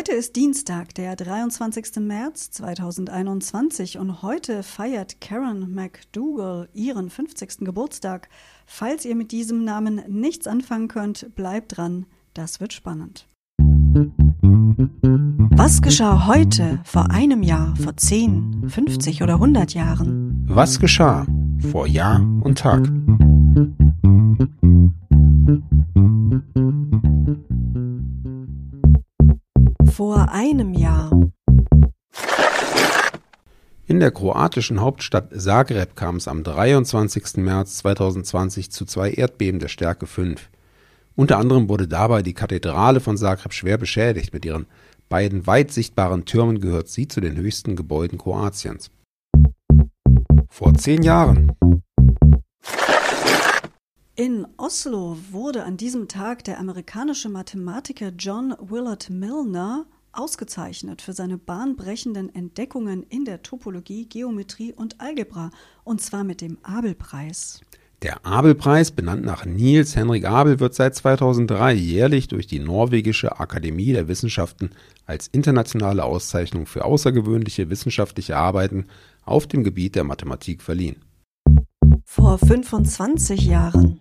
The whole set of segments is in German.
Heute ist Dienstag, der 23. März 2021 und heute feiert Karen McDougall ihren 50. Geburtstag. Falls ihr mit diesem Namen nichts anfangen könnt, bleibt dran, das wird spannend. Was geschah heute, vor einem Jahr, vor 10, 50 oder 100 Jahren? Was geschah vor Jahr und Tag? Vor einem Jahr. In der kroatischen Hauptstadt Zagreb kam es am 23. März 2020 zu zwei Erdbeben der Stärke 5. Unter anderem wurde dabei die Kathedrale von Zagreb schwer beschädigt. Mit ihren beiden weit sichtbaren Türmen gehört sie zu den höchsten Gebäuden Kroatiens. Vor zehn Jahren. In Oslo wurde an diesem Tag der amerikanische Mathematiker John Willard Milner ausgezeichnet für seine bahnbrechenden Entdeckungen in der Topologie, Geometrie und Algebra, und zwar mit dem Abel-Preis. Der Abel-Preis, benannt nach Niels Henrik Abel, wird seit 2003 jährlich durch die norwegische Akademie der Wissenschaften als internationale Auszeichnung für außergewöhnliche wissenschaftliche Arbeiten auf dem Gebiet der Mathematik verliehen. Vor 25 Jahren.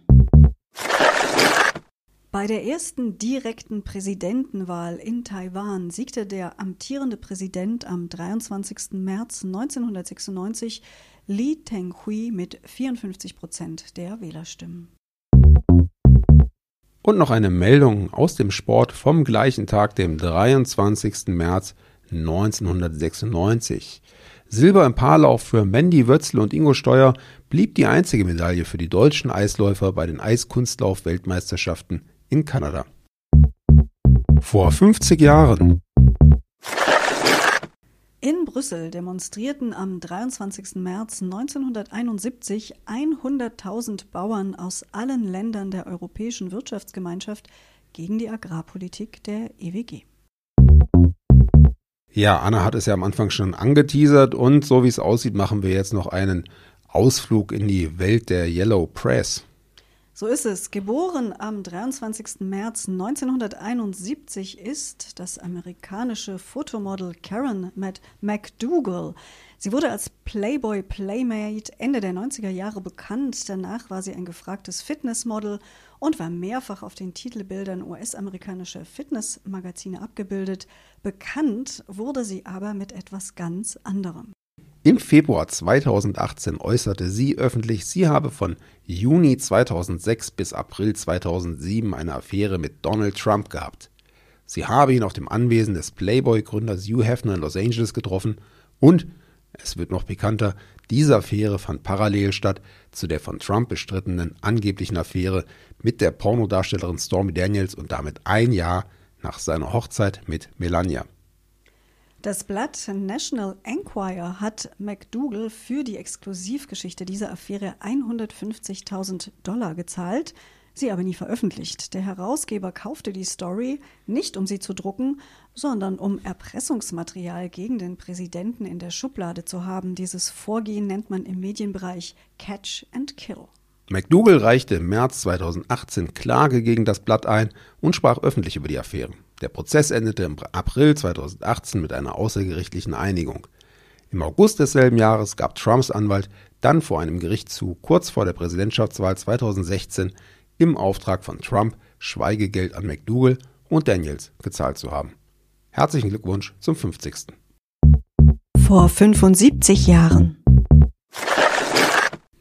Bei der ersten direkten Präsidentenwahl in Taiwan siegte der amtierende Präsident am 23. März 1996 Li Tenghui mit 54 Prozent der Wählerstimmen. Und noch eine Meldung aus dem Sport vom gleichen Tag, dem 23. März 1996. Silber im Paarlauf für Mandy Wötzl und Ingo Steuer blieb die einzige Medaille für die deutschen Eisläufer bei den Eiskunstlauf-Weltmeisterschaften in Kanada. Vor 50 Jahren in Brüssel demonstrierten am 23. März 1971 100.000 Bauern aus allen Ländern der Europäischen Wirtschaftsgemeinschaft gegen die Agrarpolitik der EWG. Ja, Anna hat es ja am Anfang schon angeteasert und so wie es aussieht, machen wir jetzt noch einen Ausflug in die Welt der Yellow Press. So ist es. Geboren am 23. März 1971 ist das amerikanische Fotomodel Karen McDougall. Sie wurde als Playboy Playmate Ende der 90er Jahre bekannt. Danach war sie ein gefragtes Fitnessmodel und war mehrfach auf den Titelbildern US-amerikanischer Fitnessmagazine abgebildet. Bekannt wurde sie aber mit etwas ganz anderem. Im Februar 2018 äußerte sie öffentlich, sie habe von Juni 2006 bis April 2007 eine Affäre mit Donald Trump gehabt. Sie habe ihn auf dem Anwesen des Playboy-Gründers Hugh Hefner in Los Angeles getroffen und, es wird noch bekannter, diese Affäre fand parallel statt zu der von Trump bestrittenen angeblichen Affäre mit der Pornodarstellerin Stormy Daniels und damit ein Jahr nach seiner Hochzeit mit Melania. Das Blatt National Enquirer hat McDougall für die Exklusivgeschichte dieser Affäre 150.000 Dollar gezahlt, sie aber nie veröffentlicht. Der Herausgeber kaufte die Story nicht, um sie zu drucken, sondern um Erpressungsmaterial gegen den Präsidenten in der Schublade zu haben. Dieses Vorgehen nennt man im Medienbereich Catch and Kill. McDougall reichte im März 2018 Klage gegen das Blatt ein und sprach öffentlich über die Affäre. Der Prozess endete im April 2018 mit einer außergerichtlichen Einigung. Im August desselben Jahres gab Trumps Anwalt dann vor einem Gericht zu, kurz vor der Präsidentschaftswahl 2016 im Auftrag von Trump Schweigegeld an McDougall und Daniels gezahlt zu haben. Herzlichen Glückwunsch zum 50. Vor 75 Jahren.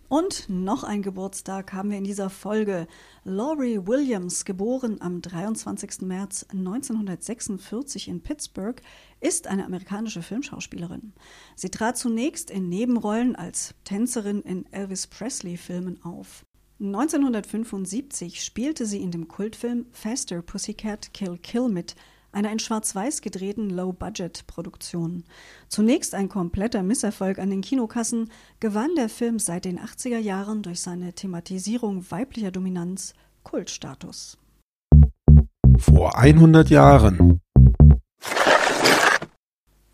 Und noch ein Geburtstag haben wir in dieser Folge. Laurie Williams, geboren am 23. März 1946 in Pittsburgh, ist eine amerikanische Filmschauspielerin. Sie trat zunächst in Nebenrollen als Tänzerin in Elvis Presley-Filmen auf. 1975 spielte sie in dem Kultfilm Faster Pussycat Kill Kill mit, einer in Schwarz-Weiß gedrehten Low-Budget-Produktion. Zunächst ein kompletter Misserfolg an den Kinokassen, gewann der Film seit den 80er Jahren durch seine Thematisierung weiblicher Dominanz Kultstatus. Vor 100 Jahren.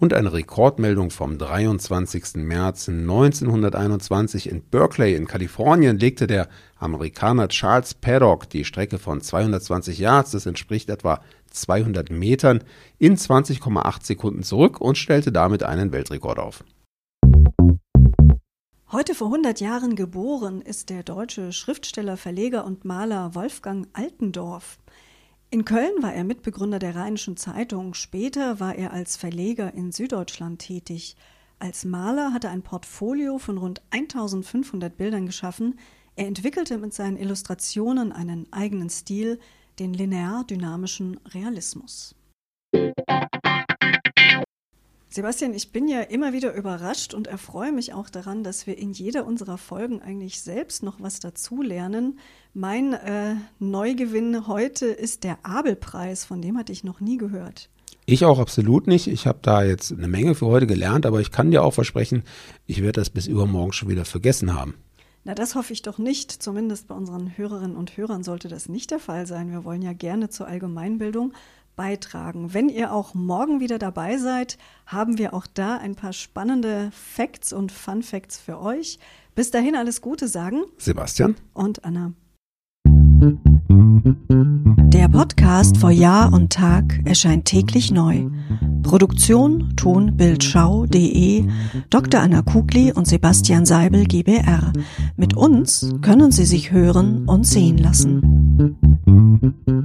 Und eine Rekordmeldung vom 23. März 1921 in Berkeley in Kalifornien legte der Amerikaner Charles Paddock die Strecke von 220 Yards, das entspricht etwa 200 Metern, in 20,8 Sekunden zurück und stellte damit einen Weltrekord auf. Heute vor 100 Jahren geboren ist der deutsche Schriftsteller, Verleger und Maler Wolfgang Altendorf. In Köln war er Mitbegründer der Rheinischen Zeitung. Später war er als Verleger in Süddeutschland tätig. Als Maler hat er ein Portfolio von rund 1500 Bildern geschaffen. Er entwickelte mit seinen Illustrationen einen eigenen Stil, den linear-dynamischen Realismus. Sebastian, ich bin ja immer wieder überrascht und erfreue mich auch daran, dass wir in jeder unserer Folgen eigentlich selbst noch was dazulernen. Mein äh, Neugewinn heute ist der Abelpreis, von dem hatte ich noch nie gehört. Ich auch absolut nicht. Ich habe da jetzt eine Menge für heute gelernt, aber ich kann dir auch versprechen, ich werde das bis übermorgen schon wieder vergessen haben. Na, das hoffe ich doch nicht. Zumindest bei unseren Hörerinnen und Hörern sollte das nicht der Fall sein. Wir wollen ja gerne zur Allgemeinbildung beitragen. Wenn ihr auch morgen wieder dabei seid, haben wir auch da ein paar spannende Facts und Fun Facts für euch. Bis dahin alles Gute sagen Sebastian und Anna. Der Podcast vor Jahr und Tag erscheint täglich neu. Produktion tonbildschau.de Dr. Anna Kugli und Sebastian Seibel GBR. Mit uns können Sie sich hören und sehen lassen.